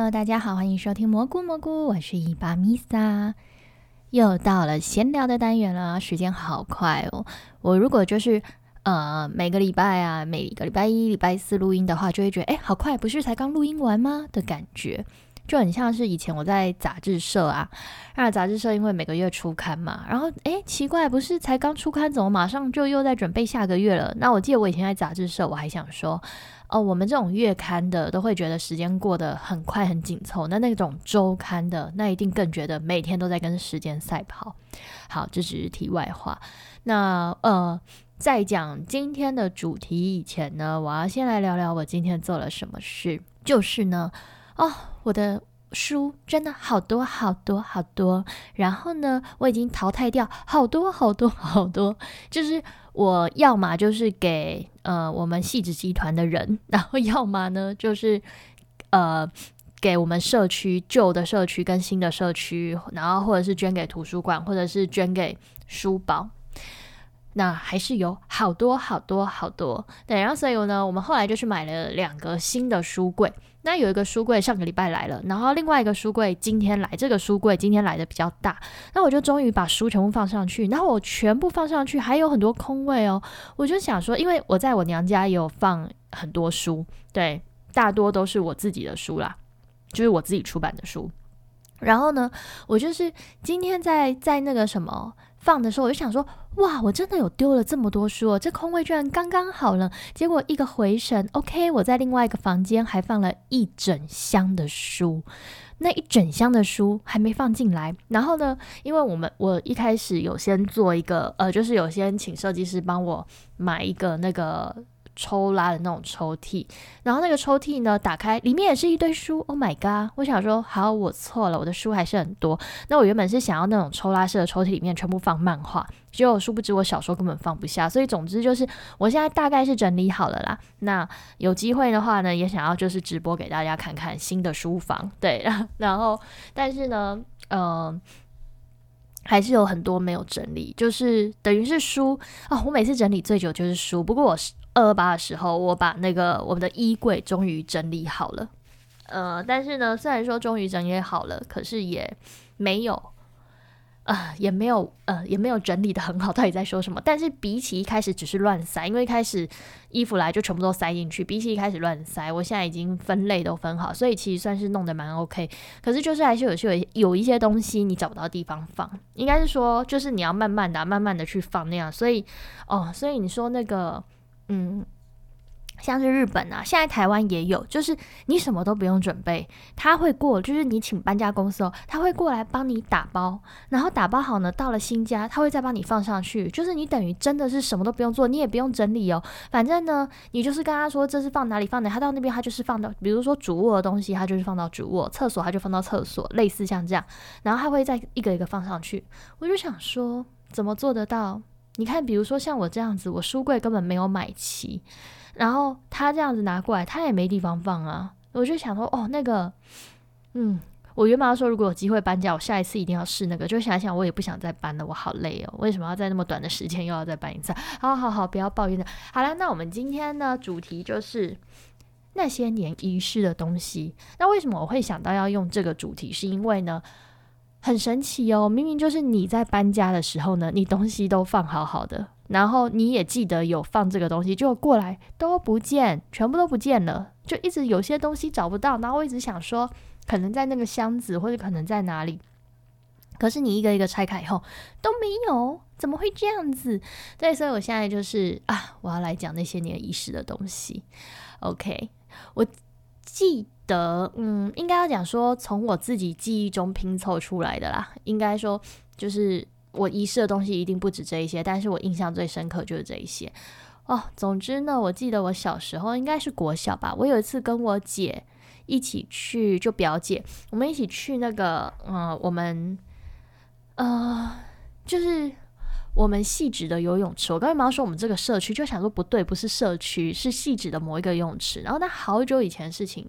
Hello，大家好，欢迎收听蘑菇蘑菇，我是伊巴米萨，又到了闲聊的单元了，时间好快哦。我如果就是呃每个礼拜啊，每个礼拜一、礼拜四录音的话，就会觉得哎，好快，不是才刚录音完吗的感觉。就很像是以前我在杂志社啊，那杂志社因为每个月出刊嘛，然后诶，奇怪，不是才刚出刊，怎么马上就又在准备下个月了？那我记得我以前在杂志社，我还想说，哦，我们这种月刊的都会觉得时间过得很快很紧凑，那那种周刊的，那一定更觉得每天都在跟时间赛跑。好，这只是题外话。那呃，在讲今天的主题以前呢，我要先来聊聊我今天做了什么事，就是呢。哦，我的书真的好多好多好多，然后呢，我已经淘汰掉好多好多好多，就是我要么就是给呃我们戏子集团的人，然后要么呢就是呃给我们社区旧的社区跟新的社区，然后或者是捐给图书馆，或者是捐给书包。那还是有好多好多好多，对，然后所以呢，我们后来就去买了两个新的书柜。那有一个书柜上个礼拜来了，然后另外一个书柜今天来，这个书柜今天来的比较大，那我就终于把书全部放上去。然后我全部放上去，还有很多空位哦。我就想说，因为我在我娘家也有放很多书，对，大多都是我自己的书啦，就是我自己出版的书。然后呢，我就是今天在在那个什么。放的时候我就想说，哇，我真的有丢了这么多书哦，这空位居然刚刚好了。结果一个回神，OK，我在另外一个房间还放了一整箱的书，那一整箱的书还没放进来。然后呢，因为我们我一开始有先做一个，呃，就是有先请设计师帮我买一个那个。抽拉的那种抽屉，然后那个抽屉呢，打开里面也是一堆书。Oh my god！我想说，好，我错了，我的书还是很多。那我原本是想要那种抽拉式的抽屉，里面全部放漫画，结果殊不知我小说根本放不下。所以总之就是，我现在大概是整理好了啦。那有机会的话呢，也想要就是直播给大家看看新的书房。对，然后但是呢，嗯，还是有很多没有整理，就是等于是书啊。我每次整理最久就是书，不过我是。二二八的时候，我把那个我们的衣柜终于整理好了，呃，但是呢，虽然说终于整理好了，可是也没有，啊，也没有，呃，也没有整理的很好。到底在说什么？但是比起一开始只是乱塞，因为一开始衣服来就全部都塞进去，比起一开始乱塞，我现在已经分类都分好，所以其实算是弄得蛮 OK。可是就是还是有些有有一些东西你找不到地方放，应该是说就是你要慢慢的、慢慢的去放那样。所以哦，所以你说那个。嗯，像是日本啊，现在台湾也有，就是你什么都不用准备，他会过，就是你请搬家公司哦，他会过来帮你打包，然后打包好呢，到了新家，他会再帮你放上去，就是你等于真的是什么都不用做，你也不用整理哦，反正呢，你就是跟他说这是放哪里放哪，他到那边他就是放到，比如说主卧的东西，他就是放到主卧，厕所他就放到厕所，类似像这样，然后他会再一个一个放上去，我就想说怎么做得到？你看，比如说像我这样子，我书柜根本没有买齐，然后他这样子拿过来，他也没地方放啊。我就想说，哦，那个，嗯，我原本要说，如果有机会搬家，我下一次一定要试那个。就想想，我也不想再搬了，我好累哦。为什么要在那么短的时间又要再搬一次？好好好，不要抱怨了。好了，那我们今天呢，主题就是那些年遗失的东西。那为什么我会想到要用这个主题？是因为呢？很神奇哦，明明就是你在搬家的时候呢，你东西都放好好的，然后你也记得有放这个东西，就过来都不见，全部都不见了，就一直有些东西找不到，然后我一直想说，可能在那个箱子，或者可能在哪里，可是你一个一个拆开以后都没有，怎么会这样子？对，所以我现在就是啊，我要来讲那些年遗失的东西。OK，我记。的，嗯，应该要讲说从我自己记忆中拼凑出来的啦。应该说就是我遗失的东西一定不止这一些，但是我印象最深刻就是这一些哦。总之呢，我记得我小时候应该是国小吧，我有一次跟我姐一起去，就表姐，我们一起去那个，嗯，我们，呃，就是我们细致的游泳池，我刚才妈说我们这个社区就想说不对，不是社区，是细致的某一个游泳池。然后那好久以前的事情，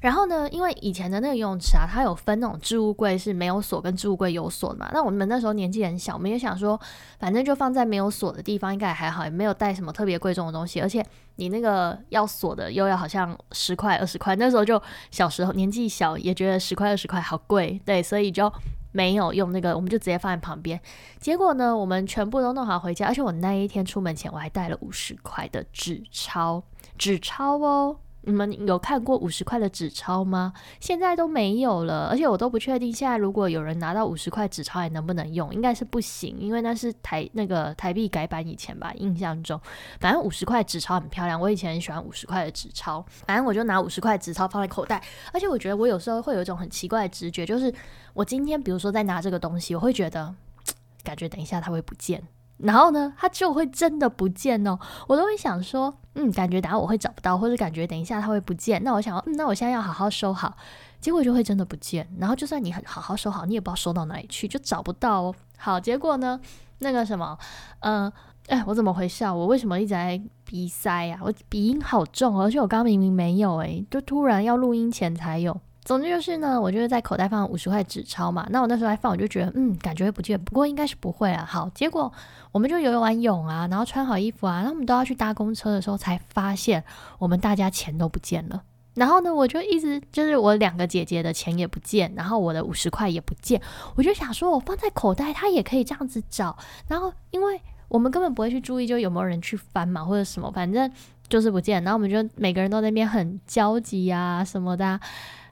然后呢，因为以前的那个游泳池啊，它有分那种置物柜是没有锁跟置物柜有锁的嘛。那我们那时候年纪很小，我们也想说，反正就放在没有锁的地方，应该还好，也没有带什么特别贵重的东西。而且你那个要锁的又要好像十块二十块，那时候就小时候年纪小，也觉得十块二十块好贵，对，所以就。没有用那个，我们就直接放在旁边。结果呢，我们全部都弄好回家，而且我那一天出门前我还带了五十块的纸钞，纸钞哦。你们有看过五十块的纸钞吗？现在都没有了，而且我都不确定现在如果有人拿到五十块纸钞还能不能用，应该是不行，因为那是台那个台币改版以前吧，印象中。反正五十块纸钞很漂亮，我以前很喜欢五十块的纸钞。反正我就拿五十块纸钞放在口袋，而且我觉得我有时候会有一种很奇怪的直觉，就是我今天比如说在拿这个东西，我会觉得 感觉等一下它会不见。然后呢，它就会真的不见哦。我都会想说，嗯，感觉等下我会找不到，或者感觉等一下它会不见。那我想，嗯，那我现在要好好收好，结果就会真的不见。然后就算你很好好收好，你也不知道收到哪里去，就找不到哦。好，结果呢，那个什么，嗯，哎，我怎么回事啊？我为什么一直在鼻塞呀？我鼻音好重，而且我刚刚明明没有，诶，就突然要录音前才有。总之就是呢，我就是在口袋放五十块纸钞嘛。那我那时候还放，我就觉得，嗯，感觉会不见，不过应该是不会啊。好，结果我们就游完泳啊，然后穿好衣服啊，然后我们都要去搭公车的时候，才发现我们大家钱都不见了。然后呢，我就一直就是我两个姐姐的钱也不见，然后我的五十块也不见。我就想说，我放在口袋，她也可以这样子找。然后因为我们根本不会去注意，就有没有人去翻嘛，或者什么，反正就是不见。然后我们就每个人都在那边很焦急啊什么的。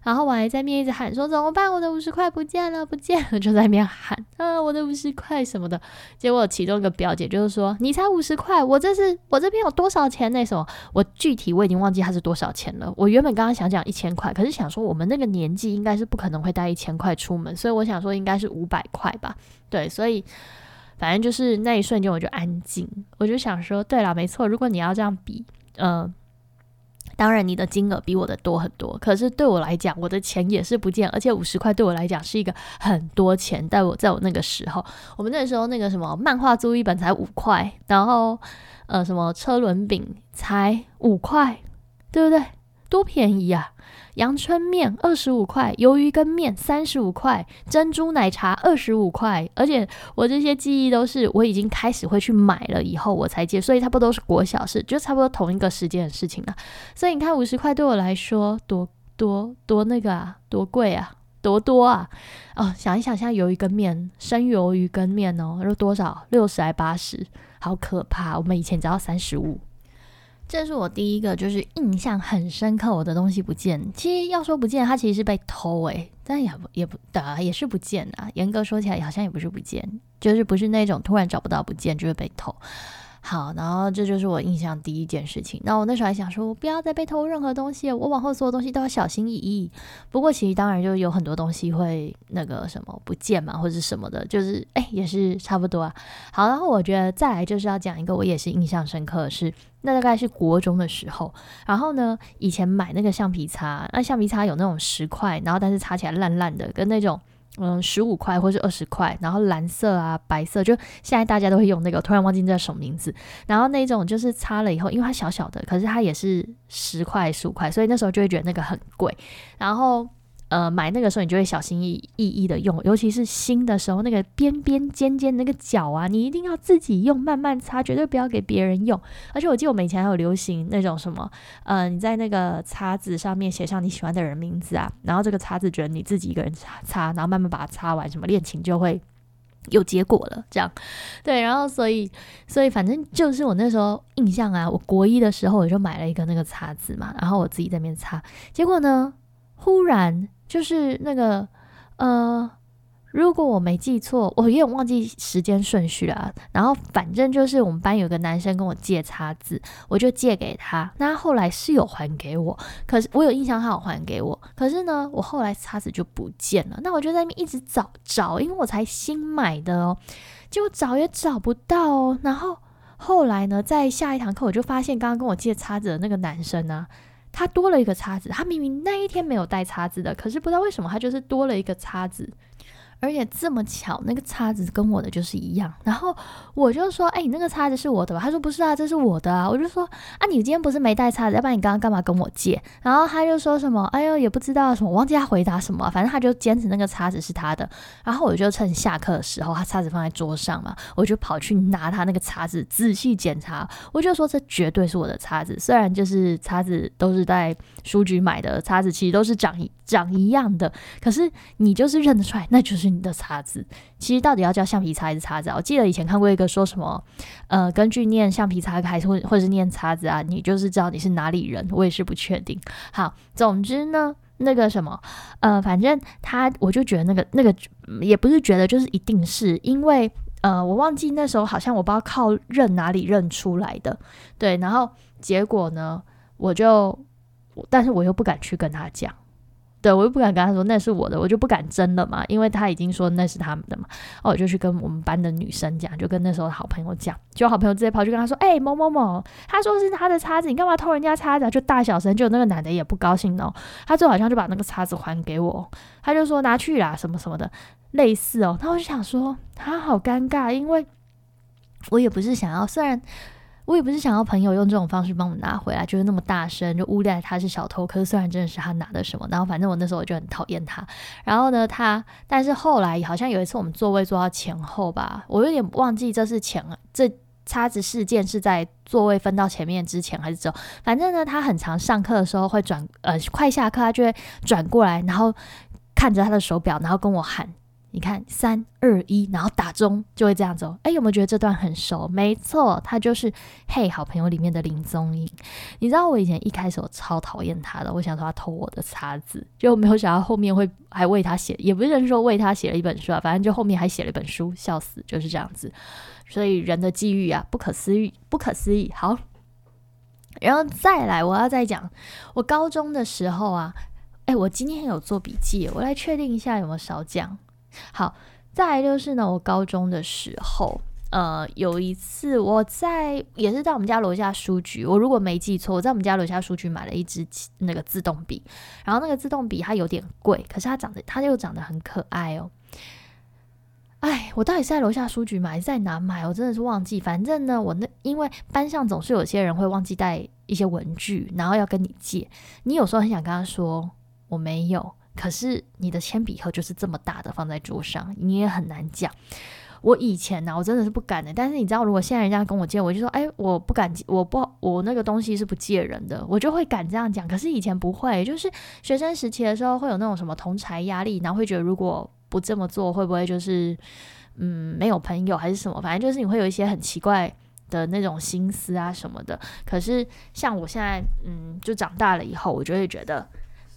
然后我还在面一直喊说怎么办？我的五十块不见了，不见了！就在那边喊啊，我的五十块什么的。结果其中一个表姐就是说：“你才五十块，我这是我这边有多少钱？那什么？我具体我已经忘记它是多少钱了。我原本刚刚想讲一千块，可是想说我们那个年纪应该是不可能会带一千块出门，所以我想说应该是五百块吧。对，所以反正就是那一瞬间我就安静，我就想说，对了，没错，如果你要这样比，嗯。当然，你的金额比我的多很多，可是对我来讲，我的钱也是不见，而且五十块对我来讲是一个很多钱。在我在我那个时候，我们那时候那个什么漫画租一本才五块，然后呃什么车轮饼才五块，对不对？多便宜啊！阳春面二十五块，鱿鱼跟面三十五块，珍珠奶茶二十五块。而且我这些记忆都是我已经开始会去买了以后我才记，所以差不多都是国小事，就差不多同一个时间的事情了。所以你看五十块对我来说多多多那个啊，多贵啊，多多啊！哦，想一想，现在鱿鱼跟面生鱿鱼跟面哦，是多少？六十还八十？好可怕！我们以前只要三十五。这是我第一个，就是印象很深刻，我的东西不见。其实要说不见，它其实是被偷诶，但也不也不的也是不见啊。严格说起来，好像也不是不见，就是不是那种突然找不到不见，就是被偷。好，然后这就是我印象第一件事情。那我那时候还想说，不要再被偷任何东西，我往后所有东西都要小心翼翼。不过其实当然就有很多东西会那个什么不见嘛，或者什么的，就是哎也是差不多啊。好，然后我觉得再来就是要讲一个我也是印象深刻的是，那大概是国中的时候。然后呢，以前买那个橡皮擦，那橡皮擦有那种十块，然后但是擦起来烂烂的，跟那种。嗯，十五块或是二十块，然后蓝色啊、白色，就现在大家都会用那个。突然忘记叫什么名字。然后那种就是擦了以后，因为它小小的，可是它也是十块、十五块，所以那时候就会觉得那个很贵。然后。呃，买那个时候你就会小心翼翼翼的用，尤其是新的时候，那个边边尖尖那个角啊，你一定要自己用，慢慢擦，绝对不要给别人用。而且我记得我们以前还有流行那种什么，呃，你在那个擦子上面写上你喜欢的人名字啊，然后这个擦子觉得你自己一个人擦擦，然后慢慢把它擦完，什么恋情就会有结果了。这样，对，然后所以所以反正就是我那时候印象啊，我国一的时候我就买了一个那个擦子嘛，然后我自己在那边擦，结果呢，忽然。就是那个，呃，如果我没记错，我有点忘记时间顺序了。然后反正就是我们班有个男生跟我借擦子，我就借给他。那他后来是有还给我，可是我有印象他有还给我。可是呢，我后来擦子就不见了。那我就在那边一直找找，因为我才新买的哦，结果找也找不到哦。然后后来呢，在下一堂课我就发现，刚刚跟我借叉子的那个男生呢。他多了一个叉子，他明明那一天没有带叉子的，可是不知道为什么他就是多了一个叉子。而且这么巧，那个叉子跟我的就是一样。然后我就说：“哎，你那个叉子是我的吧？”他说：“不是啊，这是我的啊。”我就说：“啊，你今天不是没带叉子，要不然你刚刚干嘛跟我借？”然后他就说什么：“哎呦，也不知道什么，忘记他回答什么。反正他就坚持那个叉子是他的。”然后我就趁下课的时候，他叉子放在桌上嘛，我就跑去拿他那个叉子仔细检查。我就说：“这绝对是我的叉子，虽然就是叉子都是在书局买的叉子，其实都是长一长一样的，可是你就是认得出来，那就是的叉子。”其实到底要叫橡皮擦还是叉子啊？我记得以前看过一个说什么，呃，根据念橡皮擦还是或或是念叉子啊，你就是知道你是哪里人。我也是不确定。好，总之呢，那个什么，呃，反正他我就觉得那个那个也不是觉得，就是一定是因为呃，我忘记那时候好像我不知道靠认哪里认出来的，对，然后结果呢，我就，但是我又不敢去跟他讲。对，我又不敢跟他说那是我的，我就不敢争了嘛，因为他已经说那是他们的嘛。哦，我就去跟我们班的女生讲，就跟那时候的好朋友讲，就好朋友直接跑去跟他说：“哎，某某某，他说是他的叉子，你干嘛偷人家叉子？”啊就大小声，就那个男的也不高兴哦，他最好像就把那个叉子还给我，他就说拿去啦，什么什么的，类似哦。那我就想说，他好尴尬，因为我也不是想要，虽然。我也不是想要朋友用这种方式帮我拿回来，就是那么大声就诬赖他是小偷。可是虽然真的是他拿的什么，然后反正我那时候我就很讨厌他。然后呢，他但是后来好像有一次我们座位坐到前后吧，我有点忘记这是前这叉子事件是在座位分到前面之前还是之后。反正呢，他很常上课的时候会转呃快下课他就会转过来，然后看着他的手表，然后跟我喊。你看，三二一，然后打钟就会这样走。哎，有没有觉得这段很熟？没错，他就是《嘿好朋友》里面的林宗颖。你知道我以前一开始我超讨厌他的，我想说他偷我的叉子，就没有想到后面会还为他写，也不是说为他写了一本书啊，反正就后面还写了一本书，笑死，就是这样子。所以人的际遇啊，不可思议，不可思议。好，然后再来，我要再讲我高中的时候啊，哎，我今天有做笔记，我来确定一下有没有少讲。好，再来就是呢，我高中的时候，呃，有一次我在也是在我们家楼下书局，我如果没记错，我在我们家楼下书局买了一支那个自动笔，然后那个自动笔它有点贵，可是它长得它又长得很可爱哦。哎，我到底是在楼下书局买还是在哪买？我真的是忘记。反正呢，我那因为班上总是有些人会忘记带一些文具，然后要跟你借，你有时候很想跟他说我没有。可是你的铅笔盒就是这么大的放在桌上，你也很难讲。我以前呢，我真的是不敢的。但是你知道，如果现在人家跟我借，我就说，哎，我不敢，我不，我那个东西是不借人的，我就会敢这样讲。可是以前不会，就是学生时期的时候会有那种什么同才压力，然后会觉得如果不这么做，会不会就是嗯没有朋友还是什么？反正就是你会有一些很奇怪的那种心思啊什么的。可是像我现在，嗯，就长大了以后，我就会觉得。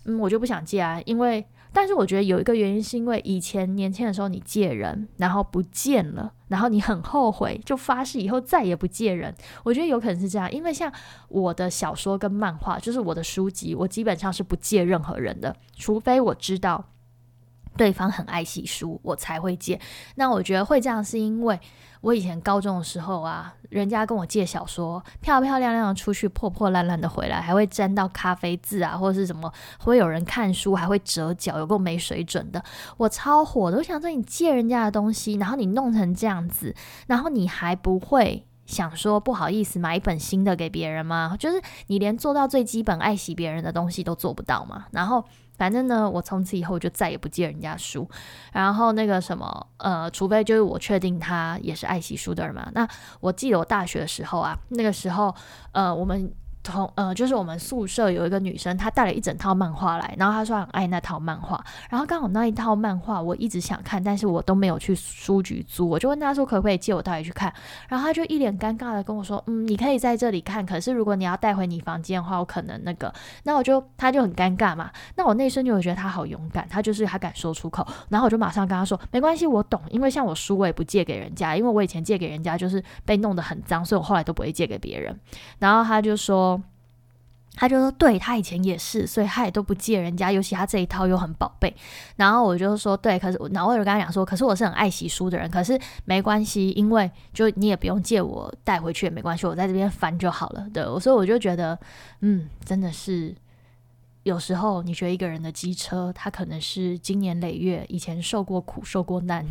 嗯，我就不想借啊，因为，但是我觉得有一个原因是因为以前年轻的时候你借人，然后不见了，然后你很后悔，就发誓以后再也不借人。我觉得有可能是这样，因为像我的小说跟漫画，就是我的书籍，我基本上是不借任何人的，除非我知道对方很爱惜书，我才会借。那我觉得会这样是因为。我以前高中的时候啊，人家跟我借小说，漂漂亮亮的出去，破破烂烂的回来，还会沾到咖啡渍啊，或者是什么，会有人看书还会折角，有够没水准的。我超火的，我想说你借人家的东西，然后你弄成这样子，然后你还不会想说不好意思买一本新的给别人吗？就是你连做到最基本爱惜别人的东西都做不到嘛，然后。反正呢，我从此以后就再也不借人家书，然后那个什么，呃，除非就是我确定他也是爱惜书的人嘛。那我记得我大学的时候啊，那个时候，呃，我们。同呃，就是我们宿舍有一个女生，她带了一整套漫画来，然后她说很爱那套漫画，然后刚好那一套漫画我一直想看，但是我都没有去书局租，我就问她说可不可以借我带回去看，然后她就一脸尴尬的跟我说，嗯，你可以在这里看，可是如果你要带回你房间的话，我可能那个，那我就她就很尴尬嘛，那我内心就觉得她好勇敢，她就是她敢说出口，然后我就马上跟她说没关系，我懂，因为像我书我也不借给人家，因为我以前借给人家就是被弄得很脏，所以我后来都不会借给别人，然后她就说。他就说，对他以前也是，所以他也都不借人家，尤其他这一套又很宝贝。然后我就说，对，可是然后我就跟他讲说，可是我是很爱惜书的人，可是没关系，因为就你也不用借我带回去也没关系，我在这边翻就好了。对，所以我就觉得，嗯，真的是有时候你觉得一个人的机车，他可能是经年累月以前受过苦、受过难，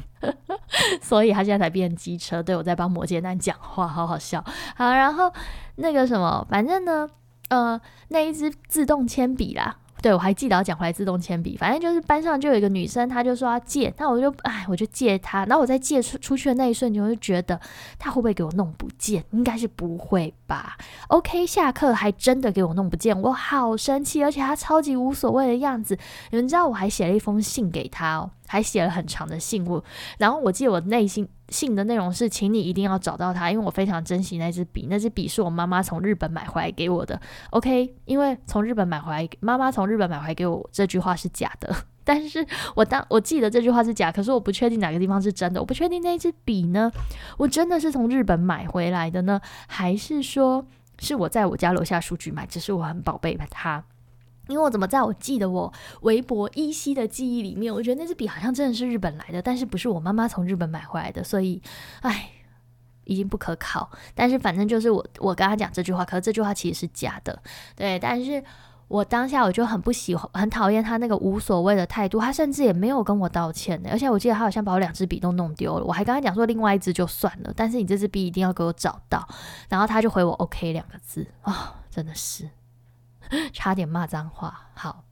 所以他现在才变机车。对我在帮摩羯男讲话，好好笑。好，然后那个什么，反正呢，呃，那一支自动铅笔啦。对，我还记得要讲回来自动铅笔，反正就是班上就有一个女生，她就说要借，那我就哎，我就借她。然后我在借出出去的那一瞬间，我就觉得她会不会给我弄不见？应该是不会吧。OK，下课还真的给我弄不见，我好生气，而且她超级无所谓的样子。你们知道我还写了一封信给她哦。还写了很长的信，物然后我记得我内心信的内容是，请你一定要找到它，因为我非常珍惜那支笔，那支笔是我妈妈从日本买回来给我的。OK，因为从日本买回来，妈妈从日本买回来给我这句话是假的，但是我当我记得这句话是假，可是我不确定哪个地方是真的，我不确定那支笔呢，我真的是从日本买回来的呢，还是说是我在我家楼下书局买，只是我很宝贝它。因为我怎么在我记得我微博依稀的记忆里面，我觉得那支笔好像真的是日本来的，但是不是我妈妈从日本买回来的，所以，唉，已经不可考。但是反正就是我我跟他讲这句话，可是这句话其实是假的，对。但是我当下我就很不喜欢，很讨厌他那个无所谓的态度，他甚至也没有跟我道歉的。而且我记得他好像把我两支笔都弄丢了，我还跟他讲说另外一支就算了，但是你这支笔一定要给我找到。然后他就回我 OK 两个字啊，真的是。差点骂脏话，好，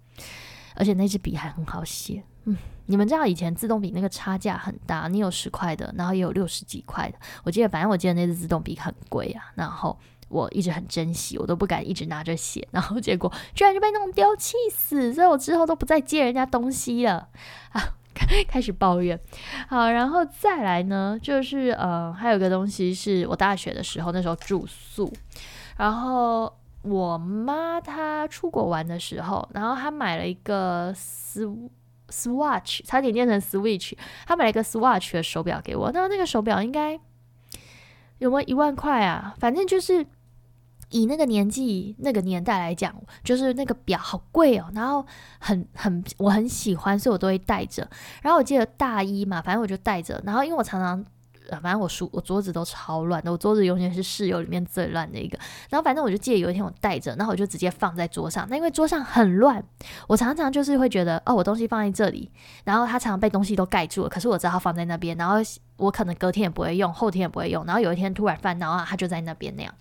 而且那支笔还很好写。嗯，你们知道以前自动笔那个差价很大，你有十块的，然后也有六十几块的。我记得，反正我记得那支自动笔很贵啊，然后我一直很珍惜，我都不敢一直拿着写，然后结果居然就被弄丢，气死！所以我之后都不再借人家东西了 啊，开始抱怨。好，然后再来呢，就是呃，还有个东西是我大学的时候那时候住宿，然后。我妈她出国玩的时候，然后她买了一个 swatch，差点念成 switch，她买了一个 swatch 的手表给我。那那个手表应该有没有一万块啊？反正就是以那个年纪、那个年代来讲，就是那个表好贵哦。然后很很我很喜欢，所以我都会带着。然后我记得大一嘛，反正我就带着。然后因为我常常。反正我书我桌子都超乱的，我桌子永远是室友里面最乱的一个。然后反正我就记得有一天我带着，然后我就直接放在桌上。那因为桌上很乱，我常常就是会觉得哦，我东西放在这里，然后它常常被东西都盖住了。可是我知道它放在那边，然后我可能隔天也不会用，后天也不会用。然后有一天突然翻到啊，它就在那边那样。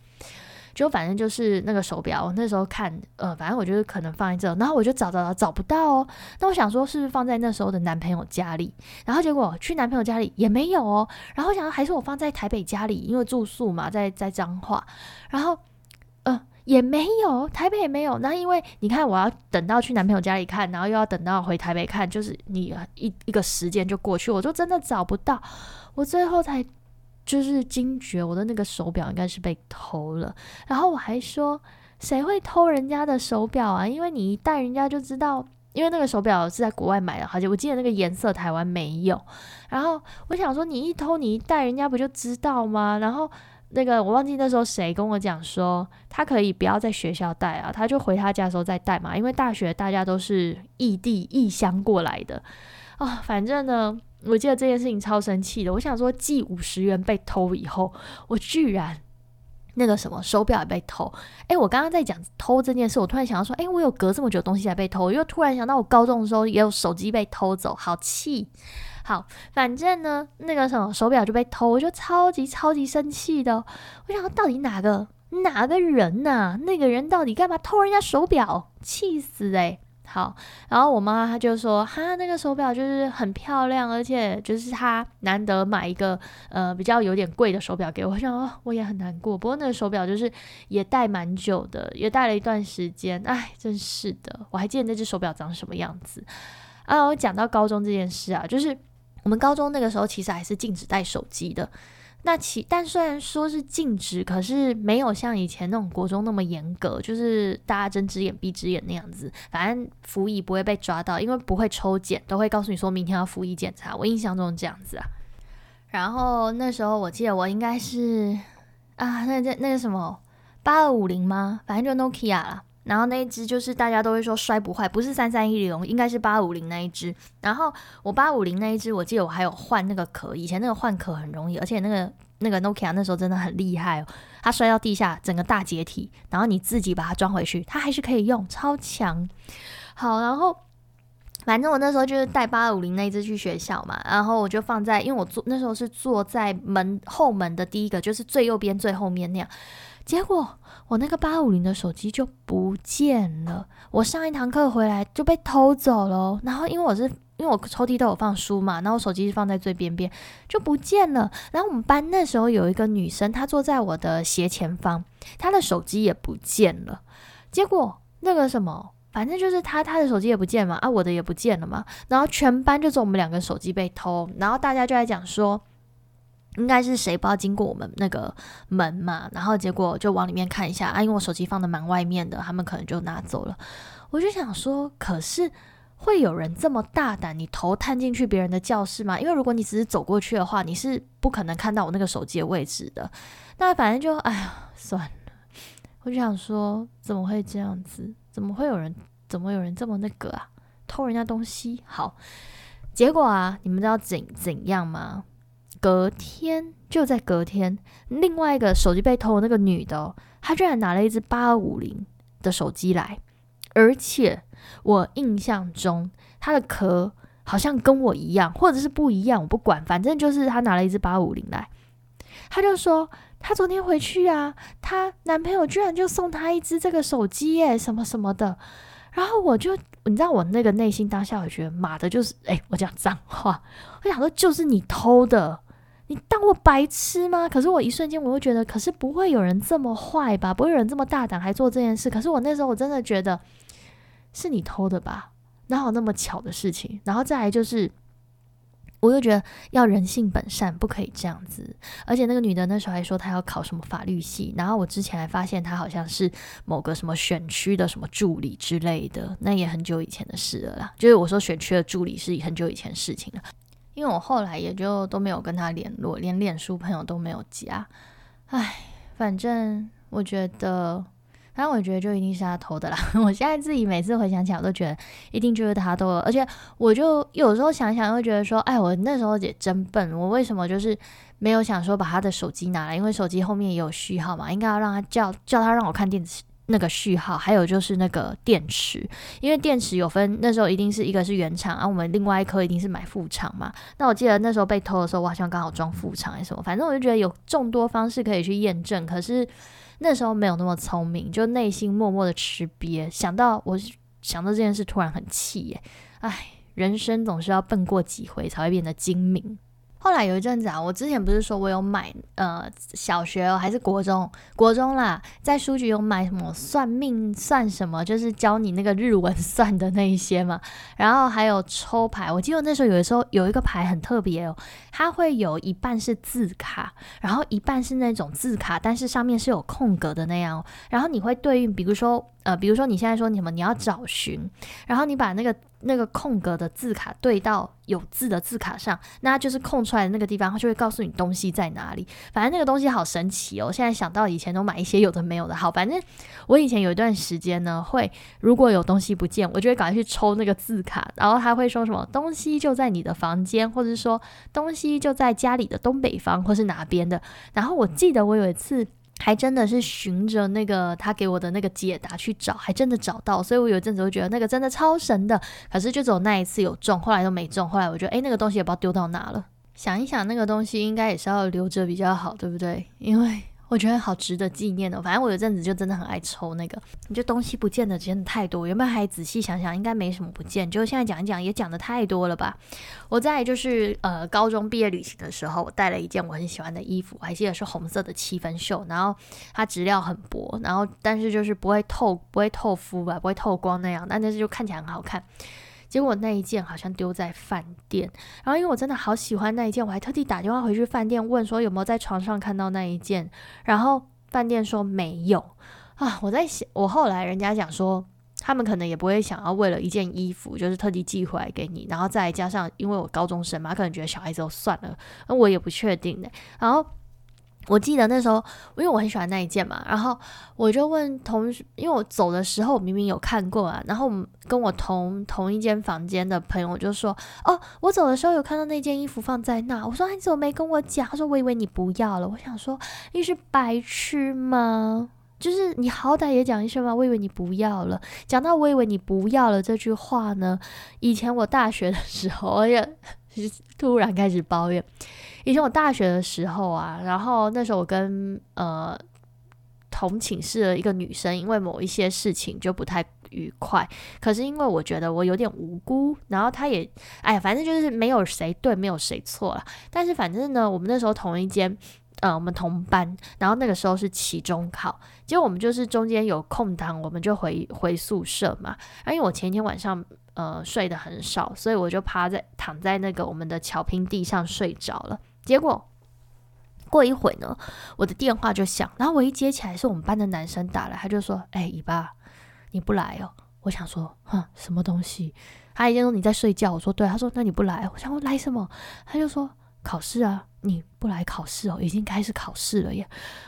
就反正就是那个手表，那时候看，呃，反正我觉得可能放在这，然后我就找找找找不到哦。那我想说是不是放在那时候的男朋友家里，然后结果去男朋友家里也没有哦。然后想还是我放在台北家里，因为住宿嘛，在在彰化，然后呃也没有，台北也没有。那因为你看我要等到去男朋友家里看，然后又要等到回台北看，就是你一一个时间就过去，我就真的找不到，我最后才。就是惊觉我的那个手表应该是被偷了，然后我还说谁会偷人家的手表啊？因为你一戴人家就知道，因为那个手表是在国外买的，而且我记得那个颜色台湾没有。然后我想说，你一偷你一戴人家不就知道吗？然后那个我忘记那时候谁跟我讲说，他可以不要在学校戴啊，他就回他家的时候再戴嘛，因为大学大家都是异地异乡过来的啊，反正呢。我记得这件事情超生气的，我想说，寄五十元被偷以后，我居然那个什么手表也被偷。哎，我刚刚在讲偷这件事，我突然想到说，哎，我有隔这么久东西才被偷，又突然想到我高中的时候也有手机被偷走，好气。好，反正呢，那个什么手表就被偷，我就超级超级生气的。我想到底哪个哪个人呐？那个人到底干嘛偷人家手表？气死哎！好，然后我妈她就说，哈，那个手表就是很漂亮，而且就是她难得买一个呃比较有点贵的手表给我，我想哦，我也很难过。不过那个手表就是也戴蛮久的，也戴了一段时间，哎，真是的，我还记得那只手表长什么样子啊。我讲到高中这件事啊，就是我们高中那个时候其实还是禁止带手机的。那其但虽然说是禁止，可是没有像以前那种国中那么严格，就是大家睁只眼闭只眼那样子。反正服役不会被抓到，因为不会抽检，都会告诉你说明天要服役检查。我印象中这样子啊。然后那时候我记得我应该是啊，那那那个什么八二五零吗？反正就 Nokia 啦。然后那一只就是大家都会说摔不坏，不是三三一零，应该是八五零那一只。然后我八五零那一只，我记得我还有换那个壳，以前那个换壳很容易，而且那个那个 Nokia 那时候真的很厉害哦，它摔到地下整个大解体，然后你自己把它装回去，它还是可以用，超强。好，然后反正我那时候就是带八五零那一只去学校嘛，然后我就放在，因为我坐那时候是坐在门后门的第一个，就是最右边最后面那样。结果我那个八五零的手机就不见了，我上一堂课回来就被偷走了。然后因为我是因为我抽屉都有放书嘛，然后手机是放在最边边，就不见了。然后我们班那时候有一个女生，她坐在我的斜前方，她的手机也不见了。结果那个什么，反正就是他，他的手机也不见嘛，啊我的也不见了嘛。然后全班就只有我们两个手机被偷，然后大家就在讲说。应该是谁不知道经过我们那个门嘛，然后结果就往里面看一下啊，因为我手机放的蛮外面的，他们可能就拿走了。我就想说，可是会有人这么大胆，你头探进去别人的教室吗？因为如果你只是走过去的话，你是不可能看到我那个手机的位置的。那反正就哎呀，算了。我就想说，怎么会这样子？怎么会有人？怎么有人这么那个啊？偷人家东西？好，结果啊，你们知道怎怎样吗？隔天就在隔天，另外一个手机被偷的那个女的，她居然拿了一只八五零的手机来，而且我印象中她的壳好像跟我一样，或者是不一样，我不管，反正就是她拿了一只八五零来，她就说她昨天回去啊，她男朋友居然就送她一只这个手机耶，什么什么的，然后我就你知道我那个内心当下我觉得妈的，就是哎，我讲脏话，我想说就是你偷的。你当我白痴吗？可是我一瞬间我会觉得，可是不会有人这么坏吧？不会有人这么大胆还做这件事？可是我那时候我真的觉得是你偷的吧？哪有那么巧的事情？然后再来就是，我又觉得要人性本善，不可以这样子。而且那个女的那时候还说她要考什么法律系，然后我之前还发现她好像是某个什么选区的什么助理之类的，那也很久以前的事了啦。就是我说选区的助理是很久以前事情了。因为我后来也就都没有跟他联络，连脸书朋友都没有加。唉，反正我觉得，反正我觉得就一定是他偷的啦。我现在自己每次回想起来，我都觉得一定就是他偷了。而且我就有时候想想，会觉得说，哎，我那时候也真笨，我为什么就是没有想说把他的手机拿来？因为手机后面也有序号嘛，应该要让他叫叫他让我看电子。那个序号，还有就是那个电池，因为电池有分，那时候一定是一个是原厂，啊，我们另外一颗一定是买副厂嘛。那我记得那时候被偷的时候，我好像刚好装副厂还是什么，反正我就觉得有众多方式可以去验证，可是那时候没有那么聪明，就内心默默的吃瘪。想到我想到这件事，突然很气耶！哎，人生总是要笨过几回才会变得精明。后来有一阵子啊，我之前不是说我有买呃小学哦还是国中国中啦，在书局有买什么算命算什么，就是教你那个日文算的那一些嘛。然后还有抽牌，我记得那时候有的时候有一个牌很特别哦，它会有一半是字卡，然后一半是那种字卡，但是上面是有空格的那样。然后你会对应，比如说呃，比如说你现在说什么你要找寻，然后你把那个。那个空格的字卡对到有字的字卡上，那就是空出来的那个地方，它就会告诉你东西在哪里。反正那个东西好神奇哦！现在想到以前都买一些有的没有的。好，反正我以前有一段时间呢，会如果有东西不见，我就会赶快去抽那个字卡，然后他会说什么东西就在你的房间，或者是说东西就在家里的东北方，或是哪边的。然后我记得我有一次。还真的是循着那个他给我的那个解答去找，还真的找到，所以我有一阵子会觉得那个真的超神的。可是就只有那一次有中，后来都没中。后来我觉得，诶，那个东西也不知道丢到哪了。想一想，那个东西应该也是要留着比较好，对不对？因为。我觉得好值得纪念哦。反正我有阵子就真的很爱抽那个，你就东西不见的真的太多。原本还仔细想想，应该没什么不见，就现在讲一讲也讲的太多了吧。我在就是呃高中毕业旅行的时候，我带了一件我很喜欢的衣服，我还记得是红色的七分袖，然后它质料很薄，然后但是就是不会透不会透肤吧，不会透光那样，但但是就看起来很好看。结果那一件好像丢在饭店，然后因为我真的好喜欢那一件，我还特地打电话回去饭店问说有没有在床上看到那一件，然后饭店说没有啊。我在想，我后来人家讲说，他们可能也不会想要为了一件衣服，就是特地寄回来给你，然后再加上因为我高中生嘛，可能觉得小孩子都算了，那我也不确定的。然后我记得那时候，因为我很喜欢那一件嘛，然后我就问同学，因为我走的时候明明有看过啊，然后跟我同同一间房间的朋友就说：“哦，我走的时候有看到那件衣服放在那。”我说：“你怎么没跟我讲？”他说：“我以为你不要了。”我想说：“你是白痴吗？就是你好歹也讲一声嘛，我以为你不要了。”讲到“我以为你不要了”这句话呢，以前我大学的时候也 突然开始抱怨。以前我大学的时候啊，然后那时候我跟呃同寝室的一个女生，因为某一些事情就不太愉快。可是因为我觉得我有点无辜，然后她也，哎呀，反正就是没有谁对，没有谁错了。但是反正呢，我们那时候同一间，呃，我们同班，然后那个时候是期中考，结果我们就是中间有空档，我们就回回宿舍嘛。因为我前一天晚上。呃，睡得很少，所以我就趴在躺在那个我们的巧拼地上睡着了。结果过一会呢，我的电话就响，然后我一接起来是我们班的男生打来，他就说：“哎，尾巴，你不来哦？”我想说：“哼，什么东西？”他已经说你在睡觉。我说：“对。”他说：“那你不来？”我想我来什么？他就说：“考试啊，你不来考试哦，已经开始考试了耶！”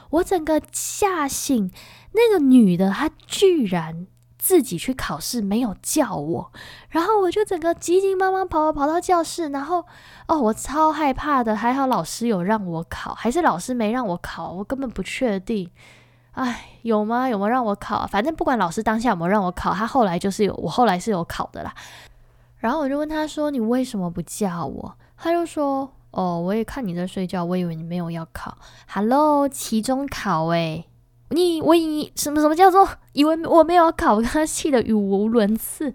我整个吓醒，那个女的她居然。自己去考试没有叫我，然后我就整个急急忙忙跑跑到教室，然后哦，我超害怕的，还好老师有让我考，还是老师没让我考，我根本不确定。哎，有吗？有没有让我考？反正不管老师当下有没有让我考，他后来就是有，我后来是有考的啦。然后我就问他说：“你为什么不叫我？”他就说：“哦，我也看你在睡觉，我以为你没有要考。”Hello，期中考诶。你我以什么什么叫做 以为我没有考，他气得语无伦次。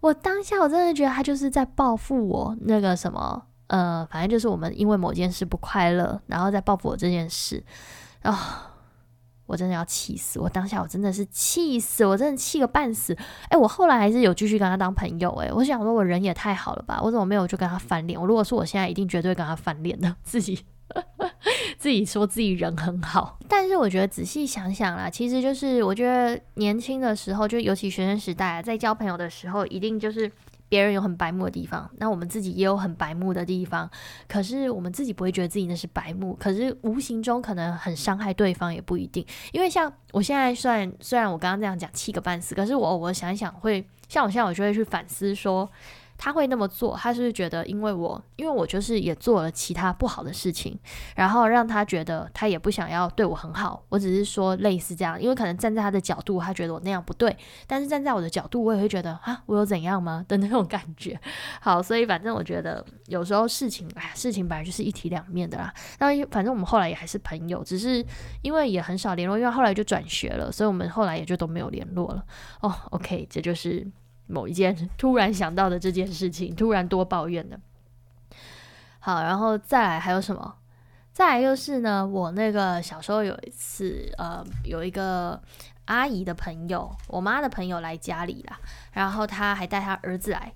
我当下我真的觉得他就是在报复我那个什么呃，反正就是我们因为某件事不快乐，然后再报复我这件事啊！我真的要气死！我当下我真的是气死，我真的气个半死。哎，我后来还是有继续跟他当朋友。哎，我想说我人也太好了吧？我怎么没有就跟他翻脸？我如果说我现在一定绝对跟他翻脸的自己。自己说自己人很好，但是我觉得仔细想想啦，其实就是我觉得年轻的时候，就尤其学生时代啊，在交朋友的时候，一定就是别人有很白目的地方，那我们自己也有很白目的地方。可是我们自己不会觉得自己那是白目，可是无形中可能很伤害对方，也不一定。因为像我现在，虽然虽然我刚刚这样讲气个半死，可是我我想一想，会像我现在，我就会去反思说。他会那么做，他是不是觉得因为我，因为我就是也做了其他不好的事情，然后让他觉得他也不想要对我很好。我只是说类似这样，因为可能站在他的角度，他觉得我那样不对，但是站在我的角度，我也会觉得啊，我有怎样吗 的那种感觉。好，所以反正我觉得有时候事情，哎呀，事情本来就是一体两面的啦。那反正我们后来也还是朋友，只是因为也很少联络，因为后来就转学了，所以我们后来也就都没有联络了。哦，OK，这就是。某一件突然想到的这件事情，突然多抱怨的。好，然后再来还有什么？再来就是呢，我那个小时候有一次，呃，有一个阿姨的朋友，我妈的朋友来家里啦，然后她还带她儿子来。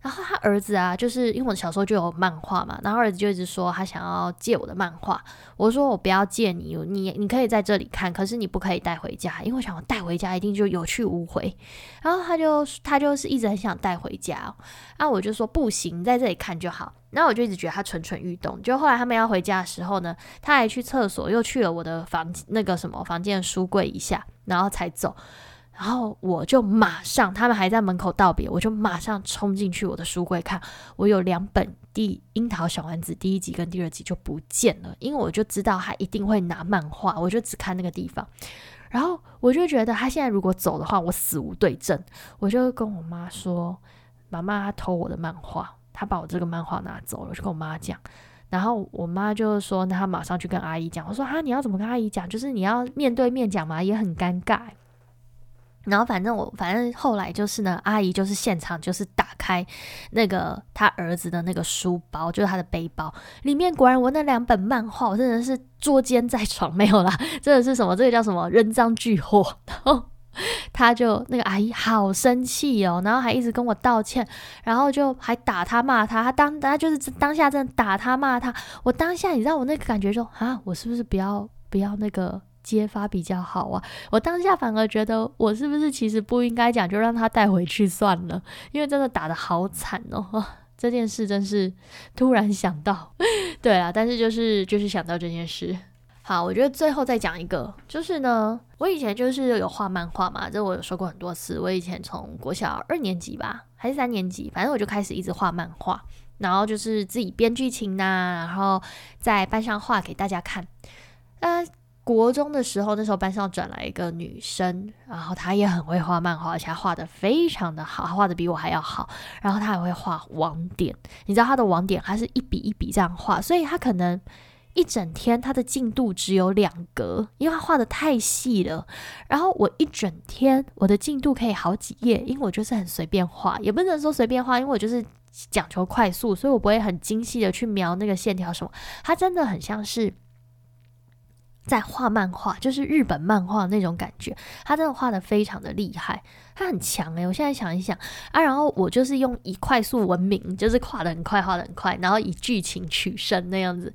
然后他儿子啊，就是因为我小时候就有漫画嘛，然后儿子就一直说他想要借我的漫画。我说我不要借你，你你可以在这里看，可是你不可以带回家，因为我想我带回家一定就有去无回。然后他就他就是一直很想带回家，然后我就说不行，在这里看就好。然后我就一直觉得他蠢蠢欲动。就后来他们要回家的时候呢，他还去厕所，又去了我的房那个什么房间的书柜一下，然后才走。然后我就马上，他们还在门口道别，我就马上冲进去我的书柜看，我有两本《第樱桃小丸子》第一集跟第二集就不见了，因为我就知道他一定会拿漫画，我就只看那个地方。然后我就觉得他现在如果走的话，我死无对证。我就跟我妈说：“妈妈，他偷我的漫画，他把我这个漫画拿走了。”我就跟我妈讲，然后我妈就说：“那他马上去跟阿姨讲。”我说：“啊，你要怎么跟阿姨讲？就是你要面对面讲嘛，也很尴尬。”然后反正我反正后来就是呢，阿姨就是现场就是打开那个他儿子的那个书包，就是他的背包里面，果然我那两本漫画，我真的是捉奸在床没有啦，真的是什么这个叫什么人赃俱获。然后他就那个阿姨好生气哦，然后还一直跟我道歉，然后就还打他骂他，他当他就是当下真的打他骂他，我当下你知道我那个感觉说啊，我是不是不要不要那个。揭发比较好啊！我当下反而觉得，我是不是其实不应该讲，就让他带回去算了，因为真的打的好惨哦！这件事真是突然想到，对啊，但是就是就是想到这件事。好，我觉得最后再讲一个，就是呢，我以前就是有画漫画嘛，这我有说过很多次。我以前从国小二年级吧，还是三年级，反正我就开始一直画漫画，然后就是自己编剧情呐，然后在班上画给大家看。呃，国中的时候，那时候班上转来一个女生，然后她也很会画漫画，而且她画的非常的好，画的比我还要好。然后她还会画网点，你知道她的网点，她是一笔一笔这样画，所以她可能。一整天，她的进度只有两格，因为她画的太细了。然后我一整天，我的进度可以好几页，因为我就是很随便画，也不能说随便画，因为我就是讲求快速，所以我不会很精细的去描那个线条什么。她真的很像是在画漫画，就是日本漫画那种感觉。他真的画的非常的厉害，他很强诶。我现在想一想啊，然后我就是用以快速闻名，就是画的很快，画的很快，然后以剧情取胜那样子。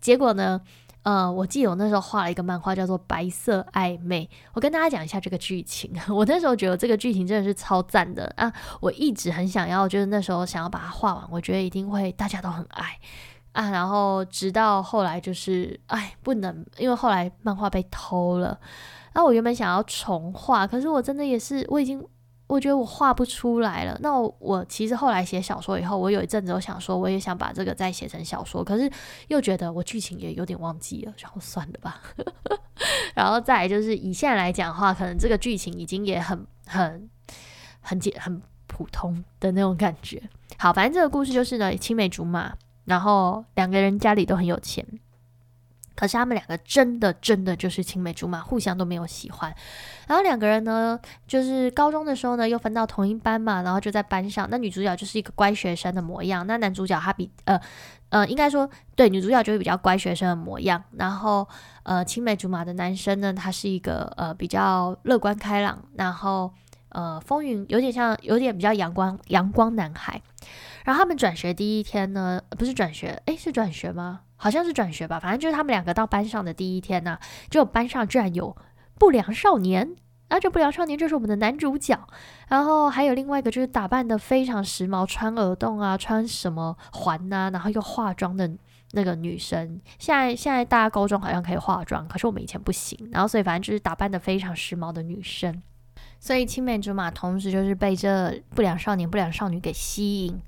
结果呢？呃，我记得我那时候画了一个漫画，叫做《白色暧昧》。我跟大家讲一下这个剧情。我那时候觉得这个剧情真的是超赞的啊！我一直很想要，就是那时候想要把它画完。我觉得一定会大家都很爱啊。然后直到后来就是，哎，不能，因为后来漫画被偷了。那我原本想要重画，可是我真的也是，我已经。我觉得我画不出来了。那我其实后来写小说以后，我有一阵子我想说，我也想把这个再写成小说，可是又觉得我剧情也有点忘记了，然后算了吧。然后再就是以现在来讲的话，可能这个剧情已经也很很很简很普通的那种感觉。好，反正这个故事就是呢，青梅竹马，然后两个人家里都很有钱。可是他们两个真的真的就是青梅竹马，互相都没有喜欢。然后两个人呢，就是高中的时候呢，又分到同一班嘛，然后就在班上。那女主角就是一个乖学生的模样，那男主角他比呃呃，应该说对，女主角就是比较乖学生的模样。然后呃，青梅竹马的男生呢，他是一个呃比较乐观开朗，然后呃风云有点像有点比较阳光阳光男孩。然后他们转学第一天呢，不是转学，诶，是转学吗？好像是转学吧，反正就是他们两个到班上的第一天呢，就班上居然有不良少年，啊，这不良少年就是我们的男主角，然后还有另外一个就是打扮的非常时髦，穿耳洞啊，穿什么环呐，然后又化妆的那个女生。现在现在大家高中好像可以化妆，可是我们以前不行，然后所以反正就是打扮的非常时髦的女生，所以青梅竹马同时就是被这不良少年、不良少女给吸引。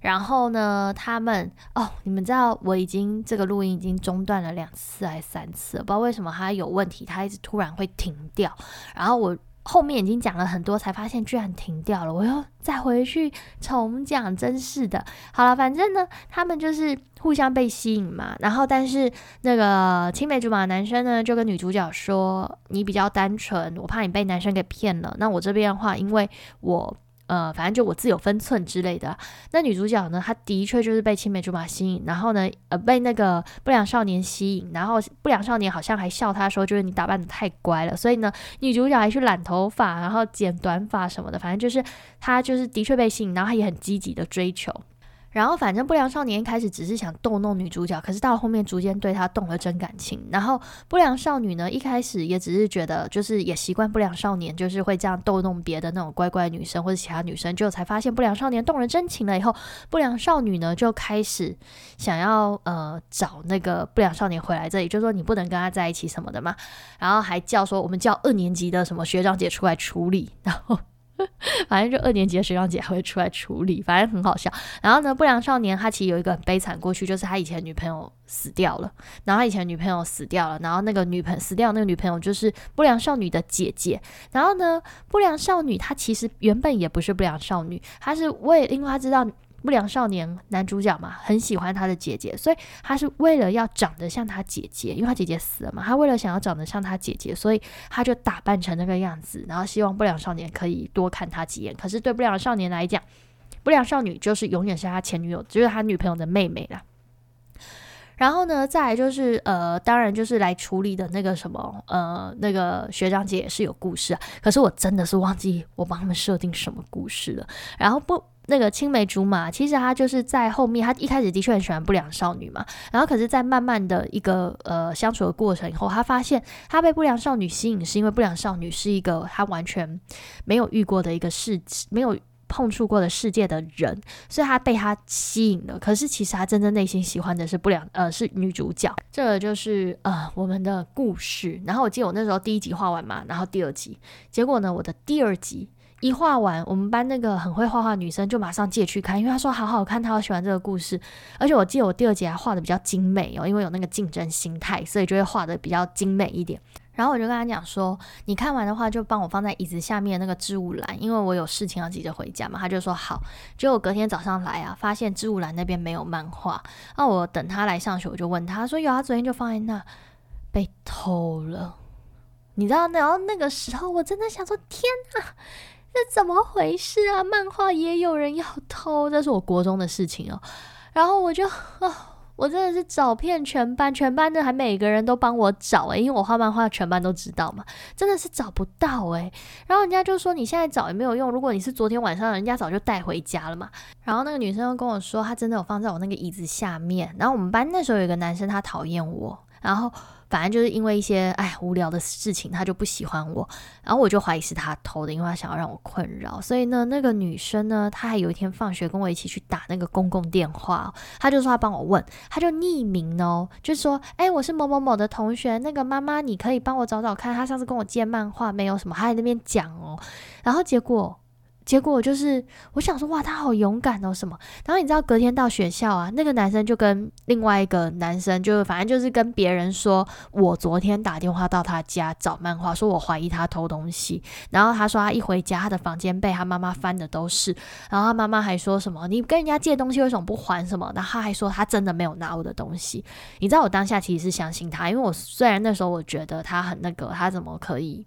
然后呢，他们哦，你们知道我已经这个录音已经中断了两次还是三次，不知道为什么它有问题，它一直突然会停掉。然后我后面已经讲了很多，才发现居然停掉了，我又再回去重讲，真是的。好了，反正呢，他们就是互相被吸引嘛。然后，但是那个青梅竹马的男生呢，就跟女主角说：“你比较单纯，我怕你被男生给骗了。那我这边的话，因为我。”呃，反正就我自有分寸之类的。那女主角呢，她的确就是被青梅竹马吸引，然后呢，呃，被那个不良少年吸引，然后不良少年好像还笑她说，就是你打扮的太乖了，所以呢，女主角还去染头发，然后剪短发什么的，反正就是她就是的确被吸引，然后她也很积极的追求。然后，反正不良少年一开始只是想逗弄女主角，可是到后面逐渐对她动了真感情。然后不良少女呢，一开始也只是觉得，就是也习惯不良少年就是会这样逗弄别的那种乖乖女生或者其他女生，就才发现不良少年动了真情了以后，不良少女呢就开始想要呃找那个不良少年回来这里，就说你不能跟他在一起什么的嘛。然后还叫说我们叫二年级的什么学长姐出来处理，然后。反正就二年级的学长姐还会出来处理，反正很好笑。然后呢，不良少年他其实有一个很悲惨过去，就是他以前女朋友死掉了。然后他以前女朋友死掉了，然后那个女朋死掉那个女朋友就是不良少女的姐姐。然后呢，不良少女她其实原本也不是不良少女，她是为因为她知道。不良少年男主角嘛，很喜欢他的姐姐，所以他是为了要长得像他姐姐，因为他姐姐死了嘛，他为了想要长得像他姐姐，所以他就打扮成那个样子，然后希望不良少年可以多看他几眼。可是对不良少年来讲，不良少女就是永远是他前女友，就是他女朋友的妹妹啦。然后呢，再来就是呃，当然就是来处理的那个什么呃，那个学长姐也是有故事啊。可是我真的是忘记我帮他们设定什么故事了。然后不。那个青梅竹马，其实他就是在后面，他一开始的确很喜欢不良少女嘛，然后可是，在慢慢的一个呃相处的过程以后，他发现他被不良少女吸引，是因为不良少女是一个他完全没有遇过的一个事，没有碰触过的世界的人，所以他被他吸引了。可是其实他真正内心喜欢的是不良，呃，是女主角。这就是呃我们的故事。然后我记得我那时候第一集画完嘛，然后第二集，结果呢，我的第二集一画完，我们班那个很会画画女生就马上借去看，因为她说好好看，她好喜欢这个故事。而且我记得我第二节还画的比较精美哦，因为有那个竞争心态，所以就会画的比较精美一点。然后我就跟他讲说，你看完的话就帮我放在椅子下面那个置物栏，因为我有事情要急着回家嘛。他就说好。结果隔天早上来啊，发现置物栏那边没有漫画。那我等他来上学，我就问他说有啊，昨天就放在那，被偷了。你知道？然后那个时候我真的想说，天啊，这怎么回事啊？漫画也有人要偷，这是我国中的事情哦。然后我就哦。我真的是找遍全班，全班的还每个人都帮我找诶，因为我画漫画，全班都知道嘛，真的是找不到诶。然后人家就说你现在找也没有用，如果你是昨天晚上，人家早就带回家了嘛。然后那个女生又跟我说，她真的有放在我那个椅子下面。然后我们班那时候有个男生，他讨厌我，然后。反正就是因为一些哎无聊的事情，他就不喜欢我，然后我就怀疑是他偷的，因为他想要让我困扰。所以呢，那个女生呢，她还有一天放学跟我一起去打那个公共电话，她就说她帮我问，她就匿名哦，就说哎，我是某某某的同学，那个妈妈你可以帮我找找看，她上次跟我借漫画没有什么，她在那边讲哦，然后结果。结果就是，我想说，哇，他好勇敢哦，什么？然后你知道，隔天到学校啊，那个男生就跟另外一个男生，就反正就是跟别人说，我昨天打电话到他家找漫画，说我怀疑他偷东西。然后他说他一回家，他的房间被他妈妈翻的都是。然后他妈妈还说什么，你跟人家借东西为什么不还什么？然后他还说他真的没有拿我的东西。你知道我当下其实是相信他，因为我虽然那时候我觉得他很那个，他怎么可以？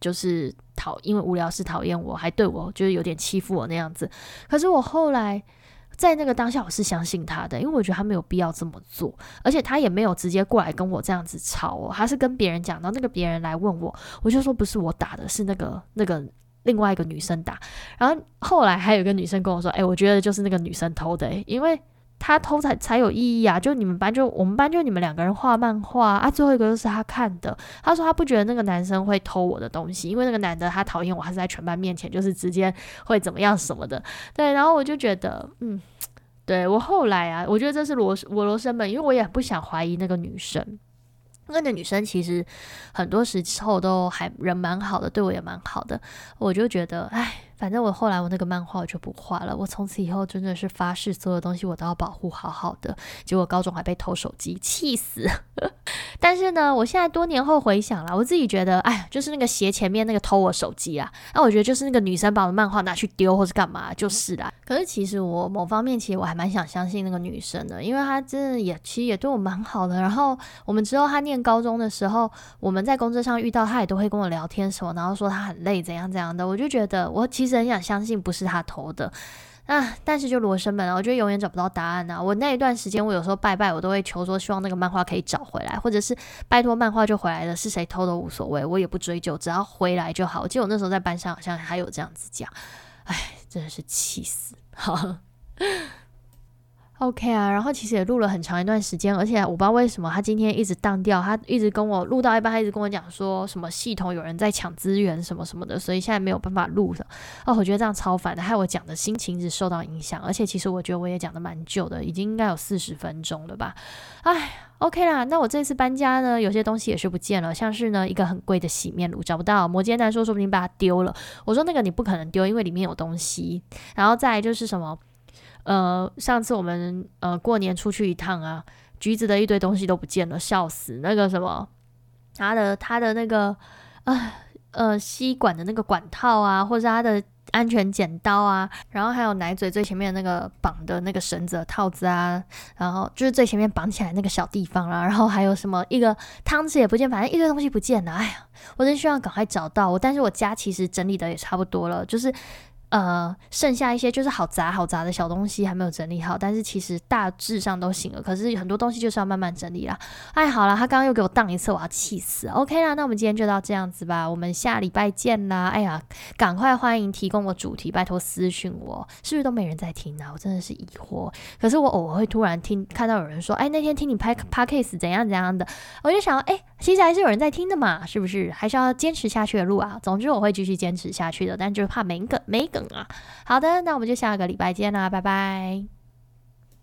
就是讨，因为无聊是讨厌我，还对我就是有点欺负我那样子。可是我后来在那个当下，我是相信他的，因为我觉得他没有必要这么做，而且他也没有直接过来跟我这样子吵哦，他是跟别人讲到那个别人来问我，我就说不是我打的，是那个那个另外一个女生打。然后后来还有一个女生跟我说，哎，我觉得就是那个女生偷的，因为。他偷才才有意义啊！就你们班就我们班就你们两个人画漫画啊，最后一个就是他看的。他说他不觉得那个男生会偷我的东西，因为那个男的他讨厌我，他是在全班面前就是直接会怎么样什么的。对，然后我就觉得，嗯，对我后来啊，我觉得这是罗我罗生门，因为我也不想怀疑那个女生。那个女生其实很多时候都还人蛮好的，对我也蛮好的。我就觉得，哎。反正我后来我那个漫画我就不画了，我从此以后真的是发誓，所有东西我都要保护好好的。结果高中还被偷手机，气死！但是呢，我现在多年后回想了，我自己觉得，哎，就是那个鞋前面那个偷我手机啊，那我觉得就是那个女生把我的漫画拿去丢或是干嘛，就是啦。可是其实我某方面其实我还蛮想相信那个女生的，因为她真的也其实也对我蛮好的。然后我们之后她念高中的时候，我们在工作上遇到她也都会跟我聊天什么，然后说她很累怎样怎样的，我就觉得我其实。很想相信不是他偷的啊，但是就罗生门啊，我觉得永远找不到答案啊。我那一段时间，我有时候拜拜，我都会求说，希望那个漫画可以找回来，或者是拜托漫画就回来了，是谁偷都无所谓，我也不追究，只要回来就好。我记得我那时候在班上好像还有这样子讲，哎，真的是气死，好。OK 啊，然后其实也录了很长一段时间，而且我不知道为什么他今天一直当掉，他一直跟我录到一半，他一直跟我讲说什么系统有人在抢资源什么什么的，所以现在没有办法录了。哦，我觉得这样超烦的，害我讲的心情一直受到影响。而且其实我觉得我也讲的蛮久的，已经应该有四十分钟了吧？哎，OK 啦，那我这次搬家呢，有些东西也是不见了，像是呢一个很贵的洗面乳找不到，摩羯男说说不定把它丢了。我说那个你不可能丢，因为里面有东西。然后再就是什么？呃，上次我们呃过年出去一趟啊，橘子的一堆东西都不见了，笑死！那个什么，他的他的那个呃呃吸管的那个管套啊，或者他的安全剪刀啊，然后还有奶嘴最前面那个绑的那个绳子套子啊，然后就是最前面绑起来那个小地方啦，然后还有什么一个汤匙也不见，反正一堆东西不见了。哎呀，我真希望赶快找到我，但是我家其实整理的也差不多了，就是。呃，剩下一些就是好杂好杂的小东西还没有整理好，但是其实大致上都行了。可是很多东西就是要慢慢整理啦。哎，好了，他刚刚又给我荡一次，我要气死。OK 啦，那我们今天就到这样子吧，我们下礼拜见啦。哎呀，赶快欢迎提供我主题，拜托私讯我，是不是都没人在听啊？我真的是疑惑。可是我偶尔会突然听看到有人说，哎，那天听你拍 podcast 怎样怎样的，我就想，哎，其实还是有人在听的嘛，是不是？还是要坚持下去的路啊。总之我会继续坚持下去的，但就是怕每一个每一个。等啊。好的，那我们就下个礼拜见啦，拜拜。